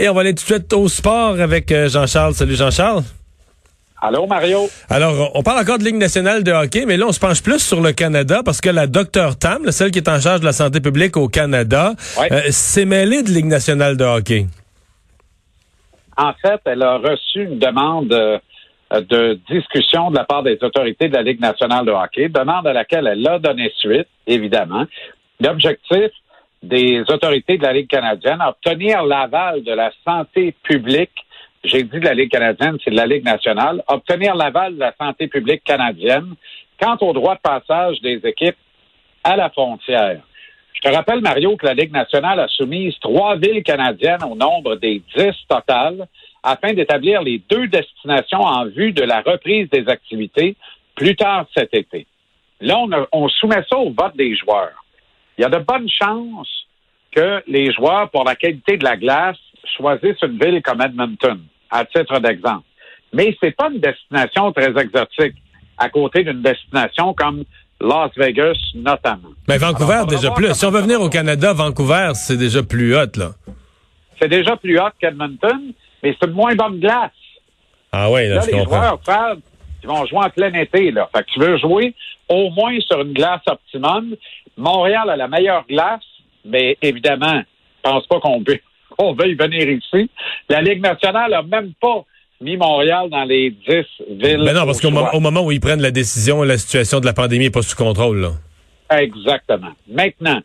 Et on va aller tout de suite au sport avec euh, Jean-Charles. Salut Jean-Charles. Allô, Mario? Alors, on parle encore de Ligue nationale de hockey, mais là, on se penche plus sur le Canada parce que la docteur Tam, celle qui est en charge de la santé publique au Canada, Ouais. euh, s'est mêlée de Ligue nationale de hockey. En fait, elle a reçu une demande euh, de discussion de la part des autorités de la Ligue nationale de hockey, demande à laquelle elle a donné suite, évidemment. L'objectif des autorités de la Ligue canadienne, obtenir l'aval de la santé publique, j'ai dit de la Ligue canadienne, c'est de la Ligue nationale, obtenir l'aval de la santé publique canadienne quant au droit de passage des équipes à la frontière. Je te rappelle, Mario, que la Ligue nationale a soumis trois villes canadiennes au nombre des dix totales afin d'établir les deux destinations en vue de la reprise des activités plus tard cet été. Là, on, on soumet ça au vote des joueurs. Il y a de bonnes chances que les joueurs, pour la qualité de la glace, choisissent une ville comme Edmonton, à titre d'exemple. Mais c'est pas une destination très exotique, à côté d'une destination comme Las Vegas, notamment. Mais Vancouver, Alors, déjà plus. Si on veut venir au Canada, Vancouver, c'est déjà plus hot, là. C'est déjà plus haut qu'Edmonton, mais c'est une moins bonne glace. Ah ouais, là, Là, je les comprends. joueurs savent qu'ils vont jouer en plein été. Là. Fait que tu veux jouer au moins sur une glace optimum. Montréal a la meilleure glace, mais évidemment, je pense pas qu'on veut, on venir ici. La Ligue nationale a même pas mis Montréal dans les 10 villes. Ben non, parce au qu'au mo- moment où ils prennent la décision, la situation de la pandémie n'est pas sous contrôle, là. Exactement. Maintenant,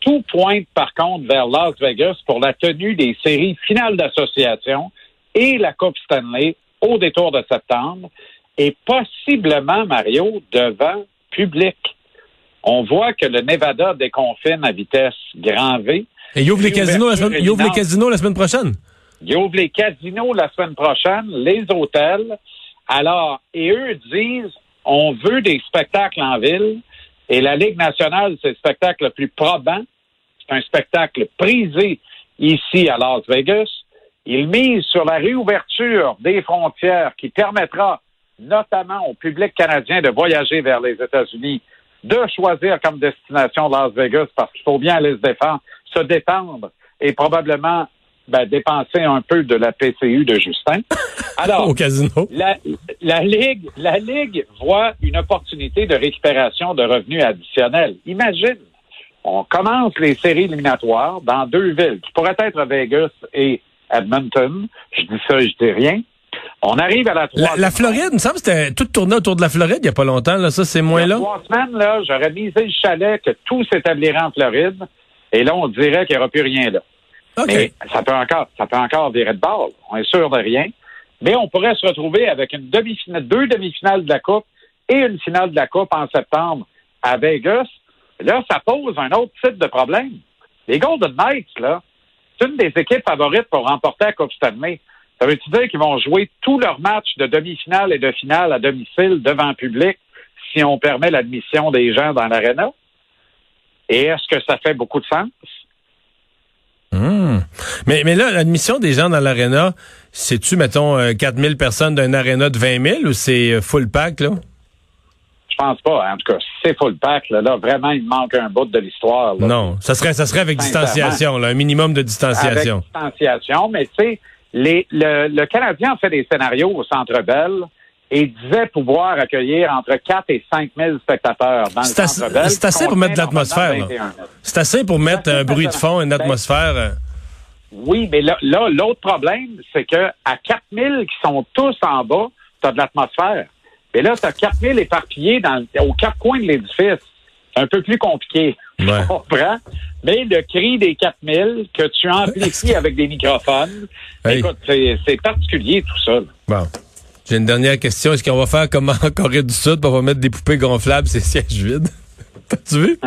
tout pointe par contre vers Las Vegas pour la tenue des séries finales d'association et la Coupe Stanley au détour de septembre et possiblement, Mario, devant public. On voit que le Nevada déconfine à vitesse grand V. Et ils ouvrent les casinos la semaine, ils ouvrent les casinos la semaine prochaine? Ils ouvrent les casinos la semaine prochaine, les hôtels. Alors, et eux disent, on veut des spectacles en ville. Et la Ligue nationale, c'est le spectacle le plus probant. C'est un spectacle prisé ici à Las Vegas. Ils misent sur la réouverture des frontières qui permettra notamment au public canadien de voyager vers les États-Unis, de choisir comme destination Las Vegas parce qu'il faut bien aller se défendre, se détendre et probablement ben, dépenser un peu de la PCU de Justin. Alors, Au casino. la, la Ligue, la Ligue voit une opportunité de récupération de revenus additionnels. Imagine, on commence les séries éliminatoires dans deux villes, qui pourraient être Vegas et Edmonton. Je dis ça, je dis rien. On arrive à la troisième. la Floride, il me semble que c'était tout tourné autour de la Floride il n'y a pas longtemps. Là. Ça, c'est moins là. trois semaines, là, j'aurais misé le chalet que tout s'établirait en Floride. Et là, on dirait qu'il n'y aura plus rien là. OK. Mais ça peut encore, ça peut encore virer de balle. On est sûr de rien. Mais on pourrait se retrouver avec une demi-finale, deux demi-finales de la Coupe et une finale de la Coupe en septembre à Vegas. Là, ça pose un autre type de problème. Les Golden Knights, là, c'est une des équipes favorites pour remporter la Coupe Stanley. Ça veut-tu dire qu'ils vont jouer tous leurs matchs de demi-finale et de finale à domicile devant le public si on permet l'admission des gens dans l'aréna? Et est-ce que ça fait beaucoup de sens? Hmm. Mais, mais là, l'admission des gens dans l'aréna, c'est-tu, mettons, euh, 4000 personnes d'un aréna de 20 000 ou c'est euh, full pack, là? Je pense pas. En tout cas, si c'est full pack, là, là, vraiment, il manque un bout de l'histoire. Non. Ça serait, ça serait avec distanciation, là, un minimum de distanciation. Avec distanciation, mais tu sais, les- le, le Canadien a fait des scénarios au Centre Bell et disait pouvoir accueillir entre 4 et 5 000 spectateurs dans le Centre Bell. c'est assez pour mettre de l'atmosphère, là. normalement 21 000. C'est assez pour mettre un bruit de fond, une atmosphère. euh, Oui, mais là, l'autre problème, c'est que à 4 000 qui sont tous en bas, tu as de l'atmosphère. Mais là, tu as 4 000 éparpillés dans, aux quatre coins de l'édifice. C'est un peu plus compliqué. Ouais. Comprends? Mais le cri des 4 000 que tu amplifies avec des microphones, Hey. écoute, c'est c'est particulier tout ça. Bon. J'ai une dernière question. Est-ce qu'on va faire comme en Corée du Sud, on va mettre des poupées gonflables, ces sièges vides? T'as-tu vu?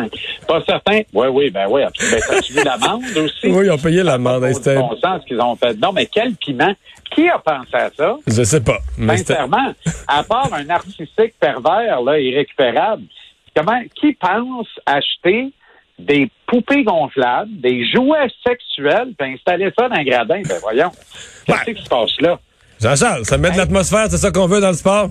Pas certain. Oui, oui, ben oui. Ben, As-tu vu l'amende aussi? Oui, ils ont payé l'amende. Hein, de bon sens qu'ils ont fait. Non, mais quel piment? Qui a pensé à ça? Je sais pas. Mais Sincèrement, à part un narcissique pervers, là, irrécupérable, comment, qui pense acheter des poupées gonflables, des jouets sexuels, puis installer ça dans un gradin? Ben voyons. Qu'est-ce Ouais. qui se passe là? Jean-Charles, ça met de l'atmosphère, c'est ça qu'on veut dans le sport?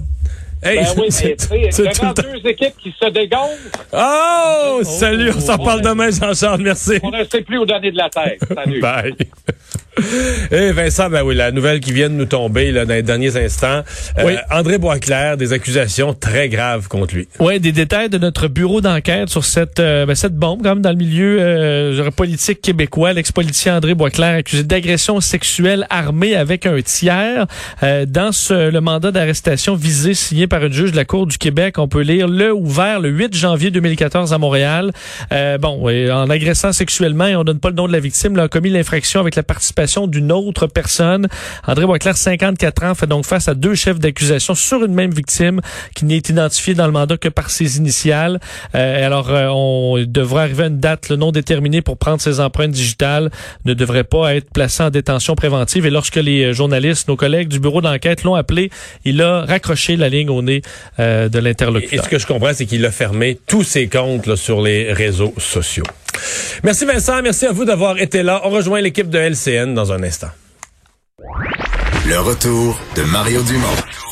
Hey, Ben oui, mais c'est- tu sais, deux équipes qui se dégonflent, Oh! Salut, on s'en On parle demain, Jean-Charles. Merci. on ne sait plus où donner de la tête. Salut. Bye. Et Vincent, ben oui, la nouvelle qui vient de nous tomber là, dans les derniers instants. Euh, André Boisclair, des accusations très graves contre lui. Oui, des détails de notre bureau d'enquête sur cette euh, ben, cette bombe, quand même, dans le milieu euh, politique québécois. L'ex-politicien André Boisclair accusé d'agression sexuelle armée avec un tiers. dans ce, le mandat d'arrestation visé signé par une juge de la Cour du Québec, on peut lire le ouvert le 8 janvier 2014 à Montréal. bon, en agressant sexuellement, et on donne pas le nom de la victime, là, a commis l'infraction avec la participation d'une autre personne. André Boisclair, 54 ans, fait donc face à deux chefs d'accusation sur une même victime qui n'est identifiée dans le mandat que par ses initiales. Euh, alors, euh, on devrait arriver à une date non déterminée pour prendre ses empreintes digitales. Ne devrait pas être placé en détention préventive. Et lorsque les euh, journalistes, nos collègues du bureau d'enquête l'ont appelé, il a raccroché la ligne au nez de l'interlocuteur. Et ce que je comprends, c'est qu'il a fermé tous ses comptes sur les réseaux sociaux. Merci Vincent, merci à vous d'avoir été là. On rejoint l'équipe de LCN dans un instant. Le retour de Mario Dumont.